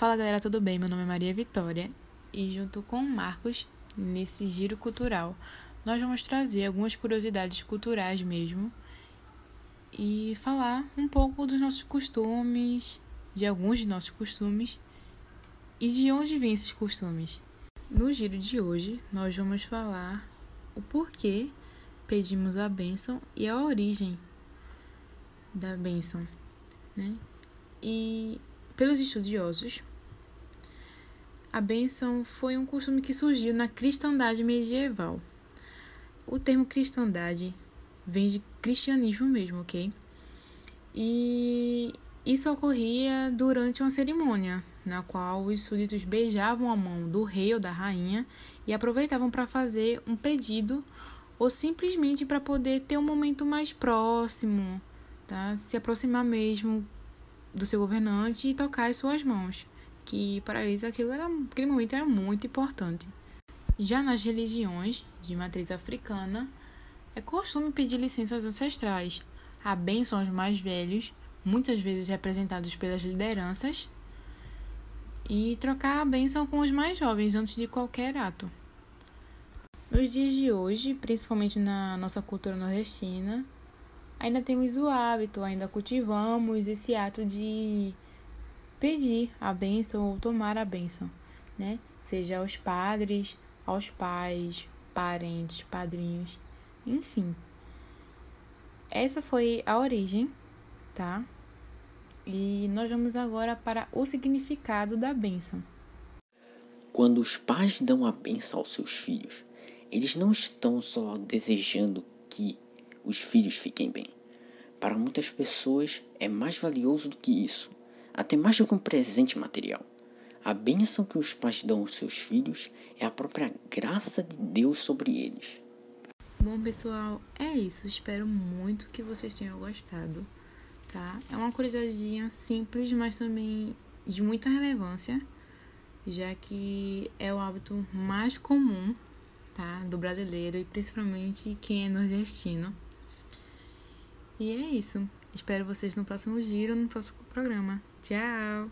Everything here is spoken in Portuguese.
galera, tudo bem? Meu nome é Maria Vitória e junto com o Marcos, nesse giro cultural, nós vamos trazer algumas curiosidades culturais mesmo e falar um pouco dos nossos costumes, de alguns de nossos costumes e de onde vêm esses costumes. No giro de hoje, nós vamos falar o porquê pedimos a bênção e a origem da bênção, né? E pelos estudiosos, a bênção foi um costume que surgiu na cristandade medieval. O termo cristandade vem de cristianismo mesmo, ok? E isso ocorria durante uma cerimônia, na qual os súditos beijavam a mão do rei ou da rainha e aproveitavam para fazer um pedido ou simplesmente para poder ter um momento mais próximo, tá? Se aproximar mesmo do seu governante e tocar as suas mãos, que para eles aquilo era, aquele momento era muito importante. Já nas religiões de matriz africana, é costume pedir licença aos ancestrais, a bênção aos mais velhos, muitas vezes representados pelas lideranças, e trocar a bênção com os mais jovens antes de qualquer ato. Nos dias de hoje, principalmente na nossa cultura nordestina, ainda temos o hábito, ainda cultivamos esse ato de pedir a bênção ou tomar a bênção, né? Seja aos padres, aos pais, parentes, padrinhos, enfim. Essa foi a origem, tá? E nós vamos agora para o significado da bênção. Quando os pais dão a bênção aos seus filhos, eles não estão só desejando que os filhos fiquem bem. Para muitas pessoas é mais valioso do que isso, até mais do que um presente material. A bênção que os pais dão aos seus filhos é a própria graça de Deus sobre eles. Bom, pessoal, é isso. Espero muito que vocês tenham gostado, tá? É uma curiosidade simples, mas também de muita relevância, já que é o hábito mais comum, tá? Do brasileiro e principalmente quem é nordestino. E é isso. Espero vocês no próximo giro, no próximo programa. Tchau!